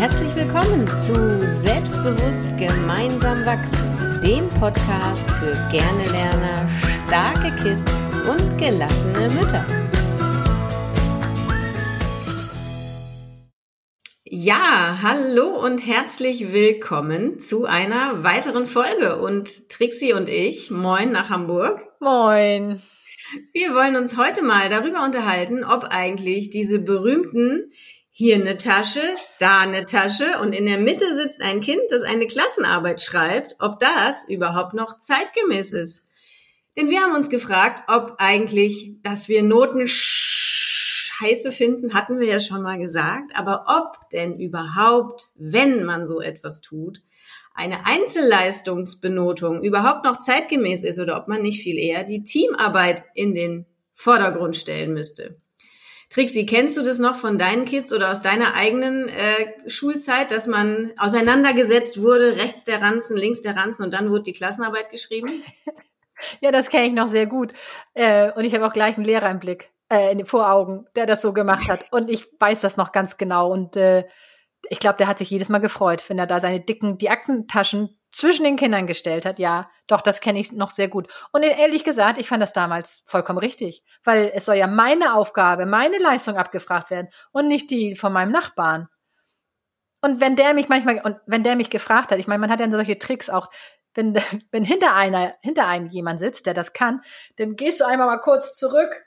Herzlich willkommen zu Selbstbewusst gemeinsam wachsen, dem Podcast für gerne Lerner, starke Kids und gelassene Mütter. Ja, hallo und herzlich willkommen zu einer weiteren Folge. Und Trixie und ich, moin nach Hamburg. Moin. Wir wollen uns heute mal darüber unterhalten, ob eigentlich diese berühmten hier eine Tasche, da eine Tasche und in der Mitte sitzt ein Kind, das eine Klassenarbeit schreibt, ob das überhaupt noch zeitgemäß ist. Denn wir haben uns gefragt, ob eigentlich, dass wir Noten scheiße finden, hatten wir ja schon mal gesagt, aber ob denn überhaupt, wenn man so etwas tut, eine Einzelleistungsbenotung überhaupt noch zeitgemäß ist oder ob man nicht viel eher die Teamarbeit in den Vordergrund stellen müsste. Trixie, kennst du das noch von deinen Kids oder aus deiner eigenen äh, Schulzeit, dass man auseinandergesetzt wurde, rechts der Ranzen, links der Ranzen und dann wurde die Klassenarbeit geschrieben? Ja, das kenne ich noch sehr gut. Äh, und ich habe auch gleich einen Lehrer im Blick, äh, vor Augen, der das so gemacht hat. Und ich weiß das noch ganz genau. Und äh, ich glaube, der hat sich jedes Mal gefreut, wenn er da seine dicken, die Aktentaschen zwischen den Kindern gestellt hat. Ja, doch, das kenne ich noch sehr gut. Und ehrlich gesagt, ich fand das damals vollkommen richtig, weil es soll ja meine Aufgabe, meine Leistung abgefragt werden und nicht die von meinem Nachbarn. Und wenn der mich manchmal, und wenn der mich gefragt hat, ich meine, man hat ja solche Tricks auch, wenn, wenn hinter einer, hinter einem jemand sitzt, der das kann, dann gehst du einmal mal kurz zurück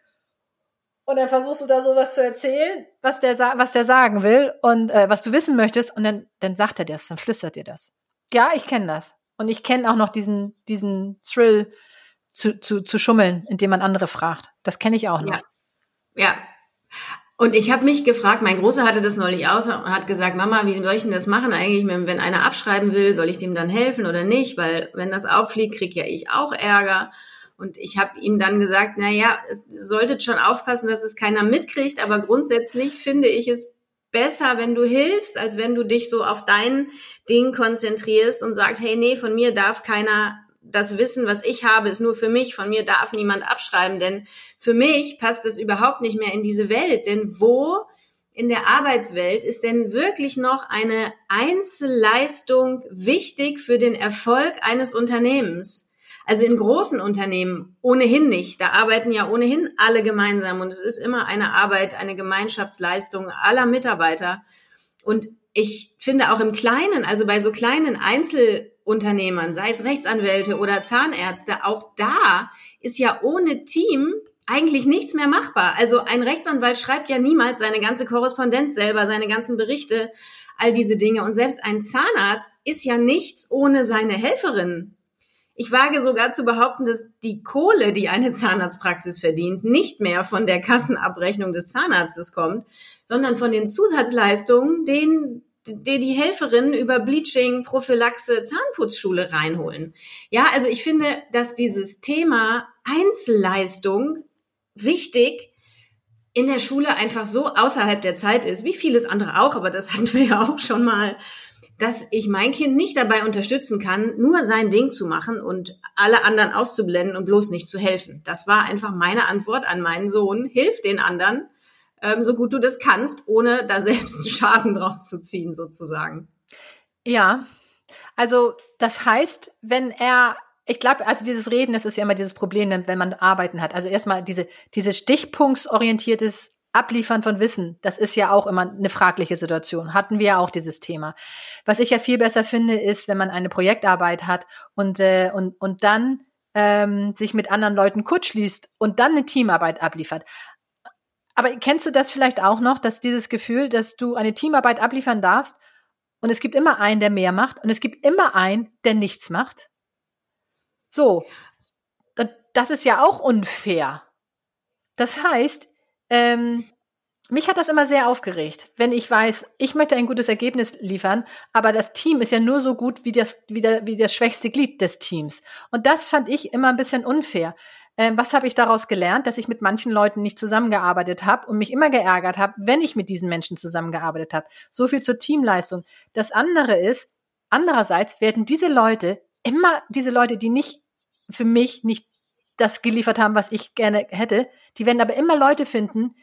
und dann versuchst du da sowas zu erzählen, was der, was der sagen will und äh, was du wissen möchtest. Und dann, dann sagt er das, dann flüstert dir das. Ja, ich kenne das. Und ich kenne auch noch diesen, diesen Thrill zu, zu, zu schummeln, indem man andere fragt. Das kenne ich auch noch. Ja. ja. Und ich habe mich gefragt, mein Großer hatte das neulich aus und hat gesagt, Mama, wie soll ich denn das machen eigentlich, wenn einer abschreiben will, soll ich dem dann helfen oder nicht? Weil wenn das auffliegt, krieg ja ich auch Ärger. Und ich habe ihm dann gesagt, na ja, solltet schon aufpassen, dass es keiner mitkriegt, aber grundsätzlich finde ich es besser, wenn du hilfst, als wenn du dich so auf dein Ding konzentrierst und sagst, hey, nee, von mir darf keiner das Wissen, was ich habe, ist nur für mich, von mir darf niemand abschreiben, denn für mich passt das überhaupt nicht mehr in diese Welt, denn wo in der Arbeitswelt ist denn wirklich noch eine Einzelleistung wichtig für den Erfolg eines Unternehmens? Also in großen Unternehmen ohnehin nicht. Da arbeiten ja ohnehin alle gemeinsam und es ist immer eine Arbeit, eine Gemeinschaftsleistung aller Mitarbeiter. Und ich finde auch im Kleinen, also bei so kleinen Einzelunternehmern, sei es Rechtsanwälte oder Zahnärzte, auch da ist ja ohne Team eigentlich nichts mehr machbar. Also ein Rechtsanwalt schreibt ja niemals seine ganze Korrespondenz selber, seine ganzen Berichte, all diese Dinge. Und selbst ein Zahnarzt ist ja nichts ohne seine Helferin. Ich wage sogar zu behaupten, dass die Kohle, die eine Zahnarztpraxis verdient, nicht mehr von der Kassenabrechnung des Zahnarztes kommt, sondern von den Zusatzleistungen, den die die Helferinnen über Bleaching, Prophylaxe, Zahnputzschule reinholen. Ja, also ich finde, dass dieses Thema Einzelleistung wichtig in der Schule einfach so außerhalb der Zeit ist, wie vieles andere auch, aber das hatten wir ja auch schon mal dass ich mein Kind nicht dabei unterstützen kann, nur sein Ding zu machen und alle anderen auszublenden und bloß nicht zu helfen. Das war einfach meine Antwort an meinen Sohn. Hilf den anderen, ähm, so gut du das kannst, ohne da selbst Schaden draus zu ziehen, sozusagen. Ja, also das heißt, wenn er ich glaube, also dieses Reden, das ist ja immer dieses Problem, wenn man Arbeiten hat. Also erstmal diese, diese stichpunktsorientiertes Abliefern von Wissen, das ist ja auch immer eine fragliche Situation. Hatten wir ja auch dieses Thema. Was ich ja viel besser finde, ist, wenn man eine Projektarbeit hat und, äh, und, und dann ähm, sich mit anderen Leuten kurzschließt und dann eine Teamarbeit abliefert. Aber kennst du das vielleicht auch noch, dass dieses Gefühl, dass du eine Teamarbeit abliefern darfst und es gibt immer einen, der mehr macht und es gibt immer einen, der nichts macht? So. Das ist ja auch unfair. Das heißt, ähm, mich hat das immer sehr aufgeregt, wenn ich weiß, ich möchte ein gutes Ergebnis liefern, aber das Team ist ja nur so gut wie das, wie, der, wie das schwächste Glied des Teams. Und das fand ich immer ein bisschen unfair. Ähm, was habe ich daraus gelernt? Dass ich mit manchen Leuten nicht zusammengearbeitet habe und mich immer geärgert habe, wenn ich mit diesen Menschen zusammengearbeitet habe. So viel zur Teamleistung. Das andere ist, andererseits werden diese Leute immer, diese Leute, die nicht für mich nicht das geliefert haben, was ich gerne hätte. Die werden aber immer Leute finden,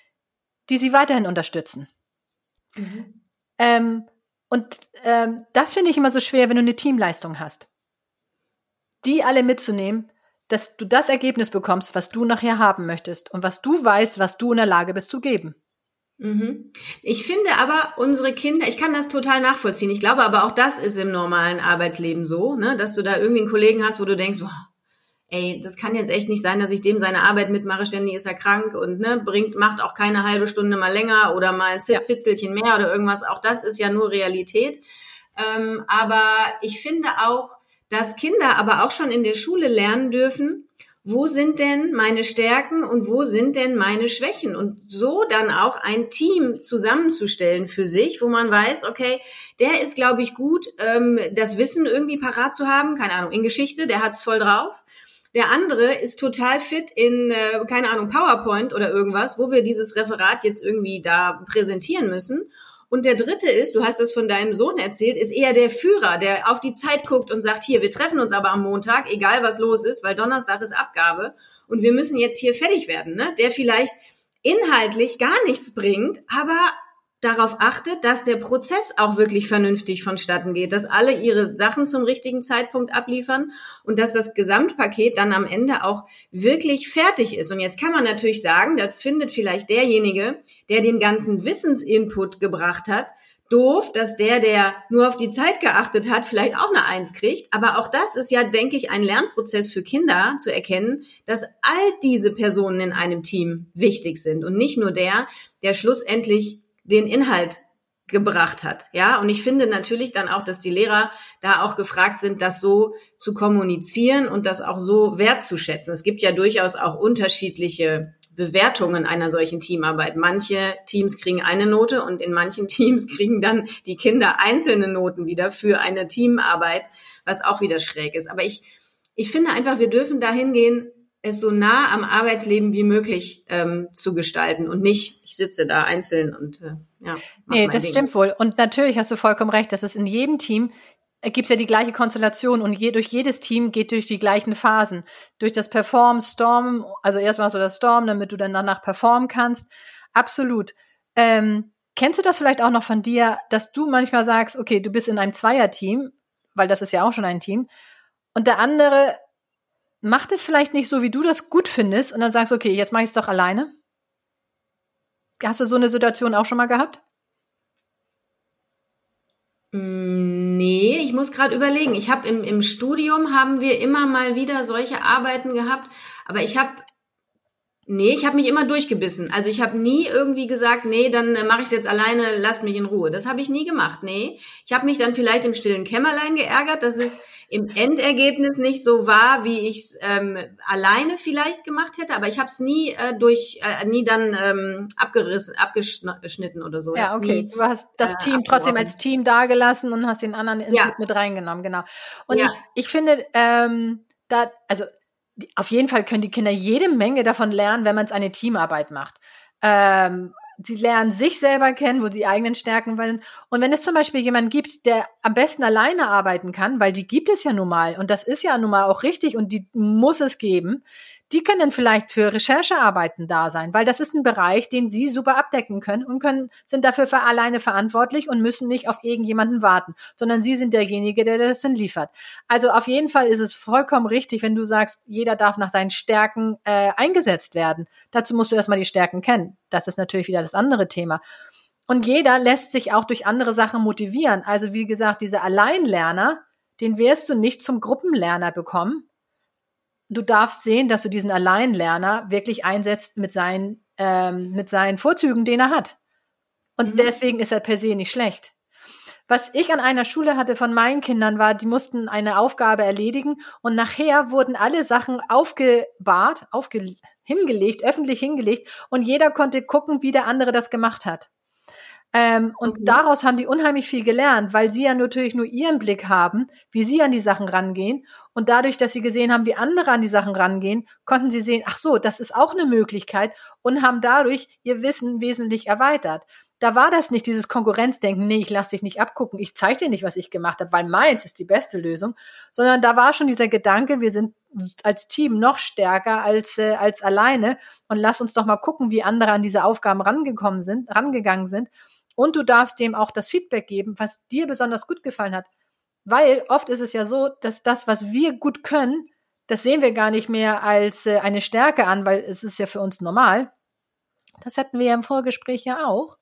die sie weiterhin unterstützen. Mhm. Ähm, Und ähm, das finde ich immer so schwer, wenn du eine Teamleistung hast. Die alle mitzunehmen, dass du das Ergebnis bekommst, was du nachher haben möchtest und was du weißt, was du in der Lage bist zu geben. Mhm. Ich finde aber unsere Kinder, ich kann das total nachvollziehen. Ich glaube aber auch das ist im normalen Arbeitsleben so, ne, dass du da irgendwie einen Kollegen hast, wo du denkst, boah, ey, das kann jetzt echt nicht sein, dass ich dem seine Arbeit mitmache, ständig ist er krank und ne, bringt, macht auch keine halbe Stunde mal länger oder mal ein Fitzelchen mehr oder irgendwas. Auch das ist ja nur Realität. Ähm, aber ich finde auch, dass Kinder aber auch schon in der Schule lernen dürfen, wo sind denn meine Stärken und wo sind denn meine Schwächen? Und so dann auch ein Team zusammenzustellen für sich, wo man weiß, okay, der ist, glaube ich, gut, ähm, das Wissen irgendwie parat zu haben, keine Ahnung, in Geschichte, der hat's voll drauf. Der andere ist total fit in, äh, keine Ahnung, PowerPoint oder irgendwas, wo wir dieses Referat jetzt irgendwie da präsentieren müssen. Und der dritte ist, du hast es von deinem Sohn erzählt, ist eher der Führer, der auf die Zeit guckt und sagt, hier, wir treffen uns aber am Montag, egal was los ist, weil Donnerstag ist Abgabe und wir müssen jetzt hier fertig werden, ne? Der vielleicht inhaltlich gar nichts bringt, aber darauf achtet, dass der Prozess auch wirklich vernünftig vonstatten geht, dass alle ihre Sachen zum richtigen Zeitpunkt abliefern und dass das Gesamtpaket dann am Ende auch wirklich fertig ist. Und jetzt kann man natürlich sagen, das findet vielleicht derjenige, der den ganzen Wissensinput gebracht hat, doof, dass der, der nur auf die Zeit geachtet hat, vielleicht auch eine Eins kriegt. Aber auch das ist ja, denke ich, ein Lernprozess für Kinder zu erkennen, dass all diese Personen in einem Team wichtig sind und nicht nur der, der schlussendlich den Inhalt gebracht hat. Ja, und ich finde natürlich dann auch, dass die Lehrer da auch gefragt sind, das so zu kommunizieren und das auch so wertzuschätzen. Es gibt ja durchaus auch unterschiedliche Bewertungen einer solchen Teamarbeit. Manche Teams kriegen eine Note und in manchen Teams kriegen dann die Kinder einzelne Noten wieder für eine Teamarbeit, was auch wieder schräg ist. Aber ich, ich finde einfach, wir dürfen dahin gehen, es so nah am Arbeitsleben wie möglich ähm, zu gestalten und nicht, ich sitze da einzeln und äh, ja. Nee, das Ding. stimmt wohl. Und natürlich hast du vollkommen recht, dass es in jedem Team äh, gibt es ja die gleiche Konstellation und je, durch jedes Team geht durch die gleichen Phasen. Durch das Perform, Storm, also erstmal so das Storm, damit du dann danach performen kannst. Absolut. Ähm, kennst du das vielleicht auch noch von dir, dass du manchmal sagst, okay, du bist in einem Zweierteam, weil das ist ja auch schon ein Team, und der andere macht es vielleicht nicht so, wie du das gut findest und dann sagst, okay, jetzt mache ich es doch alleine? Hast du so eine Situation auch schon mal gehabt? Mm, nee, ich muss gerade überlegen. Ich habe im, im Studium haben wir immer mal wieder solche Arbeiten gehabt, aber ich habe Nee, ich habe mich immer durchgebissen. Also ich habe nie irgendwie gesagt, nee, dann äh, mache ich es jetzt alleine, lasst mich in Ruhe. Das habe ich nie gemacht. Nee, ich habe mich dann vielleicht im stillen Kämmerlein geärgert, dass es im Endergebnis nicht so war, wie ich es ähm, alleine vielleicht gemacht hätte, aber ich habe es nie äh, durch, äh, nie dann ähm, abgerissen, abgeschnitten oder so. Ja, okay. Nie, du hast das äh, Team trotzdem als Team dagelassen und hast den anderen Input ja. mit reingenommen, genau. Und ja. ich, ich finde, ähm, da, also auf jeden Fall können die Kinder jede Menge davon lernen, wenn man es eine Teamarbeit macht. Ähm, sie lernen sich selber kennen, wo sie eigenen Stärken wollen. Und wenn es zum Beispiel jemanden gibt, der am besten alleine arbeiten kann, weil die gibt es ja nun mal und das ist ja nun mal auch richtig und die muss es geben, die können vielleicht für Recherchearbeiten da sein, weil das ist ein Bereich, den sie super abdecken können und können, sind dafür für alleine verantwortlich und müssen nicht auf irgendjemanden warten, sondern sie sind derjenige, der das dann liefert. Also auf jeden Fall ist es vollkommen richtig, wenn du sagst, jeder darf nach seinen Stärken äh, eingesetzt werden. Dazu musst du erstmal die Stärken kennen. Das ist natürlich wieder das andere Thema. Und jeder lässt sich auch durch andere Sachen motivieren. Also wie gesagt, diese Alleinlerner, den wirst du nicht zum Gruppenlerner bekommen, du darfst sehen, dass du diesen Alleinlerner wirklich einsetzt mit seinen, ähm, mit seinen Vorzügen, den er hat. Und mhm. deswegen ist er per se nicht schlecht. Was ich an einer Schule hatte von meinen Kindern war, die mussten eine Aufgabe erledigen und nachher wurden alle Sachen aufgebahrt, aufge hingelegt, öffentlich hingelegt und jeder konnte gucken, wie der andere das gemacht hat. Ähm, und okay. daraus haben die unheimlich viel gelernt, weil sie ja natürlich nur ihren Blick haben, wie sie an die Sachen rangehen. Und dadurch, dass sie gesehen haben, wie andere an die Sachen rangehen, konnten sie sehen, ach so, das ist auch eine Möglichkeit und haben dadurch ihr Wissen wesentlich erweitert. Da war das nicht dieses Konkurrenzdenken, nee, ich lasse dich nicht abgucken, ich zeige dir nicht, was ich gemacht habe, weil meins ist die beste Lösung, sondern da war schon dieser Gedanke, wir sind als Team noch stärker als, äh, als alleine und lass uns doch mal gucken, wie andere an diese Aufgaben rangekommen sind, rangegangen sind Und du darfst dem auch das Feedback geben, was dir besonders gut gefallen hat. Weil oft ist es ja so, dass das, was wir gut können, das sehen wir gar nicht mehr als äh, eine Stärke an, weil es ist ja für uns normal. Das hatten wir ja im Vorgespräch ja auch.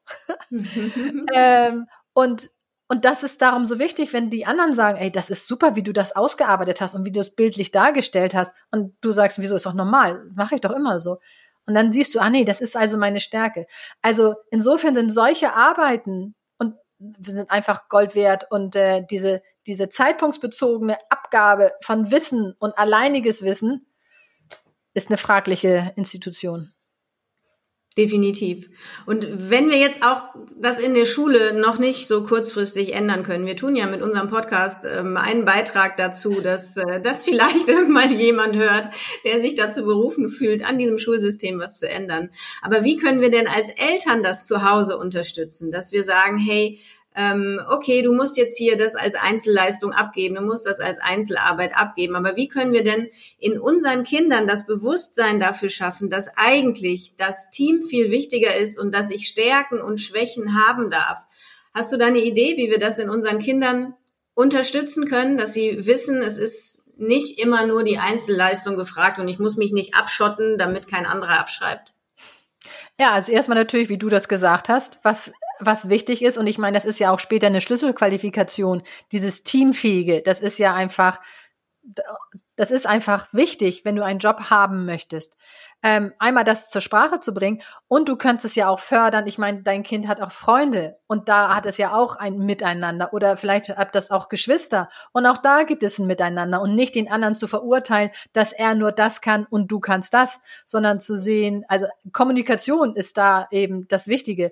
ähm, und und das ist darum so wichtig, wenn die anderen sagen, ey, das ist super, wie du das ausgearbeitet hast und wie du es bildlich dargestellt hast. Und du sagst, wieso ist doch normal? Mache ich doch immer so. Und dann siehst du, ah nee, das ist also meine Stärke. Also insofern sind solche Arbeiten und sind einfach Gold wert und äh, diese, diese zeitpunktsbezogene Abgabe von Wissen und alleiniges Wissen ist eine fragliche Institution. Definitiv. Und wenn wir jetzt auch das in der Schule noch nicht so kurzfristig ändern können, wir tun ja mit unserem Podcast ähm, einen Beitrag dazu, dass äh, das vielleicht irgendwann jemand hört, der sich dazu berufen fühlt, an diesem Schulsystem was zu ändern. Aber wie können wir denn als Eltern das zu Hause unterstützen, dass wir sagen, hey, ähm, okay, du musst jetzt hier das als Einzelleistung abgeben, du musst das als Einzelarbeit abgeben. Aber wie können wir denn in unseren Kindern das Bewusstsein dafür schaffen, dass eigentlich das Team viel wichtiger ist und dass ich Stärken und Schwächen haben darf? Hast du da eine Idee, wie wir das in unseren Kindern unterstützen können, dass sie wissen, es ist nicht immer nur die Einzelleistung gefragt und ich muss mich nicht abschotten, damit kein anderer abschreibt? Ja, also erstmal natürlich, wie du das gesagt hast, was was wichtig ist, und ich meine, das ist ja auch später eine Schlüsselqualifikation, dieses Teamfähige, das ist ja einfach, das ist einfach wichtig, wenn du einen Job haben möchtest. Ähm, einmal das zur Sprache zu bringen und du könntest es ja auch fördern. Ich meine, dein Kind hat auch Freunde und da hat es ja auch ein Miteinander oder vielleicht hat das auch Geschwister und auch da gibt es ein Miteinander und nicht den anderen zu verurteilen, dass er nur das kann und du kannst das, sondern zu sehen, also Kommunikation ist da eben das Wichtige.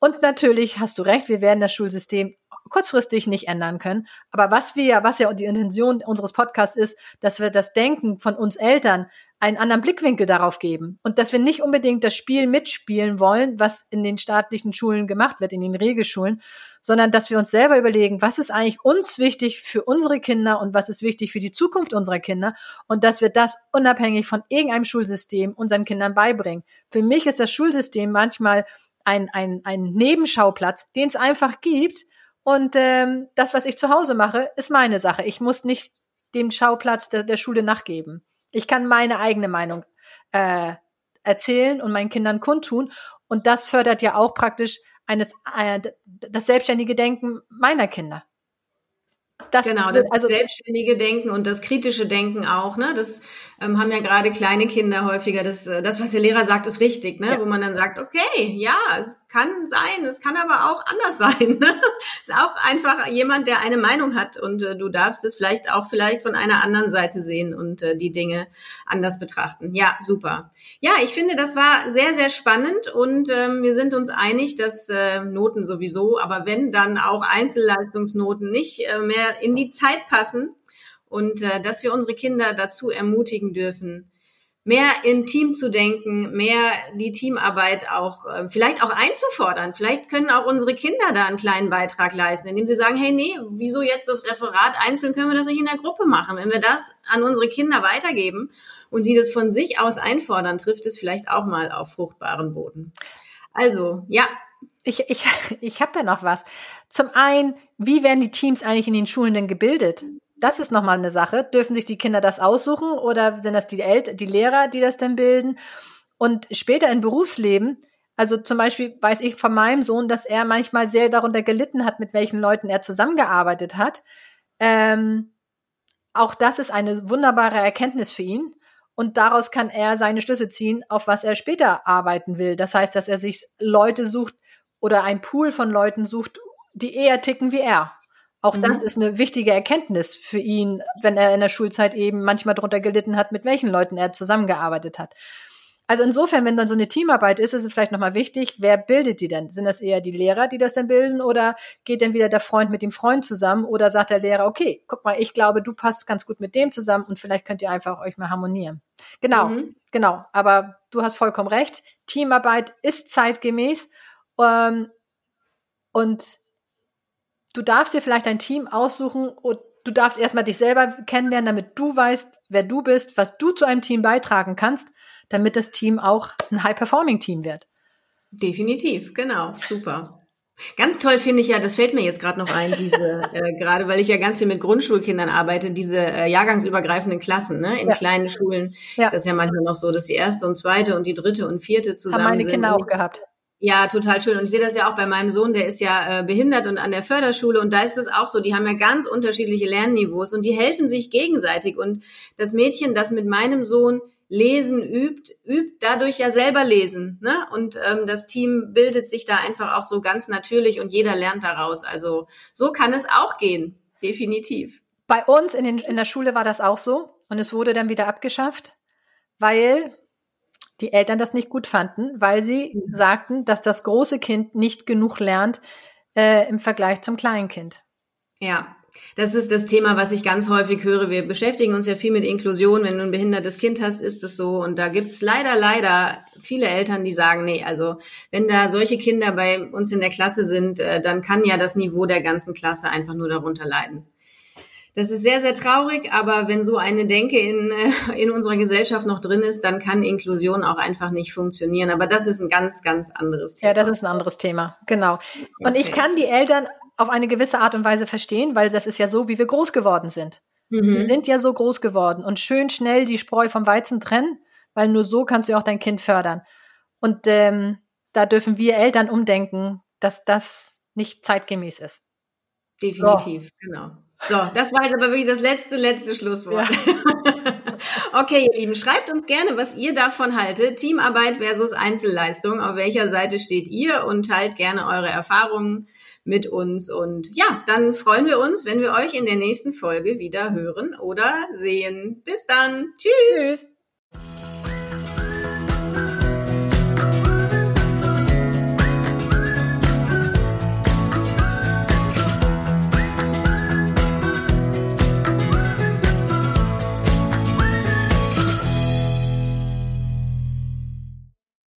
Und natürlich hast du recht, wir werden das Schulsystem kurzfristig nicht ändern können. Aber was wir, was ja die Intention unseres Podcasts ist, dass wir das Denken von uns Eltern einen anderen Blickwinkel darauf geben und dass wir nicht unbedingt das Spiel mitspielen wollen, was in den staatlichen Schulen gemacht wird, in den Regelschulen, sondern dass wir uns selber überlegen, was ist eigentlich uns wichtig für unsere Kinder und was ist wichtig für die Zukunft unserer Kinder und dass wir das unabhängig von irgendeinem Schulsystem unseren Kindern beibringen. Für mich ist das Schulsystem manchmal ein, ein, ein Nebenschauplatz, den es einfach gibt. Und ähm, das, was ich zu Hause mache, ist meine Sache. Ich muss nicht dem Schauplatz der, der Schule nachgeben. Ich kann meine eigene Meinung äh, erzählen und meinen Kindern kundtun. Und das fördert ja auch praktisch eines, äh, das selbstständige Denken meiner Kinder. Das, genau, das also selbstständige Denken und das kritische Denken auch, ne? Das ähm, haben ja gerade kleine Kinder häufiger. Das, äh, das, was der Lehrer sagt, ist richtig, ne? Ja. Wo man dann sagt, okay, ja, es kann sein, es kann aber auch anders sein. Ne? Ist auch einfach jemand, der eine Meinung hat und äh, du darfst es vielleicht auch vielleicht von einer anderen Seite sehen und äh, die Dinge anders betrachten. Ja, super. Ja, ich finde, das war sehr, sehr spannend und ähm, wir sind uns einig, dass äh, Noten sowieso, aber wenn dann auch Einzelleistungsnoten nicht äh, mehr in die Zeit passen und äh, dass wir unsere Kinder dazu ermutigen dürfen, mehr im Team zu denken, mehr die Teamarbeit auch, äh, vielleicht auch einzufordern. Vielleicht können auch unsere Kinder da einen kleinen Beitrag leisten, indem sie sagen, hey, nee, wieso jetzt das Referat einzeln, können wir das nicht in der Gruppe machen? Wenn wir das an unsere Kinder weitergeben und sie das von sich aus einfordern, trifft es vielleicht auch mal auf fruchtbaren Boden. Also, ja, ich, ich, ich habe da noch was. Zum einen, wie werden die Teams eigentlich in den Schulen denn gebildet? Das ist nochmal eine Sache. Dürfen sich die Kinder das aussuchen oder sind das die Eltern, die Lehrer, die das denn bilden? Und später im Berufsleben, also zum Beispiel weiß ich von meinem Sohn, dass er manchmal sehr darunter gelitten hat, mit welchen Leuten er zusammengearbeitet hat. Ähm, auch das ist eine wunderbare Erkenntnis für ihn. Und daraus kann er seine Schlüsse ziehen, auf was er später arbeiten will. Das heißt, dass er sich Leute sucht oder ein Pool von Leuten sucht, die eher ticken wie er. Auch mhm. das ist eine wichtige Erkenntnis für ihn, wenn er in der Schulzeit eben manchmal darunter gelitten hat, mit welchen Leuten er zusammengearbeitet hat. Also insofern, wenn dann so eine Teamarbeit ist, ist es vielleicht nochmal wichtig, wer bildet die denn? Sind das eher die Lehrer, die das denn bilden oder geht denn wieder der Freund mit dem Freund zusammen oder sagt der Lehrer, okay, guck mal, ich glaube, du passt ganz gut mit dem zusammen und vielleicht könnt ihr einfach euch mal harmonieren. Genau, mhm. genau. Aber du hast vollkommen recht. Teamarbeit ist zeitgemäß ähm, und du darfst dir vielleicht ein Team aussuchen und du darfst erstmal dich selber kennenlernen, damit du weißt, wer du bist, was du zu einem Team beitragen kannst, damit das Team auch ein High-Performing-Team wird. Definitiv, genau, super. Ganz toll finde ich ja, das fällt mir jetzt gerade noch ein, diese, äh, gerade weil ich ja ganz viel mit Grundschulkindern arbeite, diese äh, jahrgangsübergreifenden Klassen, ne? In ja. kleinen Schulen ja. ist das ja manchmal noch so, dass die erste und zweite und die dritte und vierte zusammen Haben meine sind. Kinder auch gehabt. Ja, total schön. Und ich sehe das ja auch bei meinem Sohn, der ist ja äh, behindert und an der Förderschule. Und da ist es auch so, die haben ja ganz unterschiedliche Lernniveaus und die helfen sich gegenseitig. Und das Mädchen, das mit meinem Sohn Lesen übt, übt dadurch ja selber lesen. Ne? Und ähm, das Team bildet sich da einfach auch so ganz natürlich und jeder lernt daraus. Also so kann es auch gehen, definitiv. Bei uns in, den, in der Schule war das auch so und es wurde dann wieder abgeschafft, weil die Eltern das nicht gut fanden, weil sie mhm. sagten, dass das große Kind nicht genug lernt äh, im Vergleich zum kleinen Kind. Ja, das ist das Thema, was ich ganz häufig höre. Wir beschäftigen uns ja viel mit Inklusion. Wenn du ein behindertes Kind hast, ist es so. Und da gibt's leider, leider viele Eltern, die sagen, nee, also wenn da solche Kinder bei uns in der Klasse sind, äh, dann kann ja das Niveau der ganzen Klasse einfach nur darunter leiden. Das ist sehr, sehr traurig, aber wenn so eine Denke in, äh, in unserer Gesellschaft noch drin ist, dann kann Inklusion auch einfach nicht funktionieren. Aber das ist ein ganz, ganz anderes Thema. Ja, das ist ein anderes Thema, genau. Und okay. ich kann die Eltern auf eine gewisse Art und Weise verstehen, weil das ist ja so, wie wir groß geworden sind. Mhm. Wir sind ja so groß geworden und schön schnell die Spreu vom Weizen trennen, weil nur so kannst du auch dein Kind fördern. Und ähm, da dürfen wir Eltern umdenken, dass das nicht zeitgemäß ist. Definitiv, so. genau. So, das war jetzt aber wirklich das letzte, letzte Schlusswort. Ja. okay, ihr Lieben, schreibt uns gerne, was ihr davon haltet. Teamarbeit versus Einzelleistung. Auf welcher Seite steht ihr und teilt gerne eure Erfahrungen mit uns. Und ja, dann freuen wir uns, wenn wir euch in der nächsten Folge wieder hören oder sehen. Bis dann. Tschüss. Tschüss.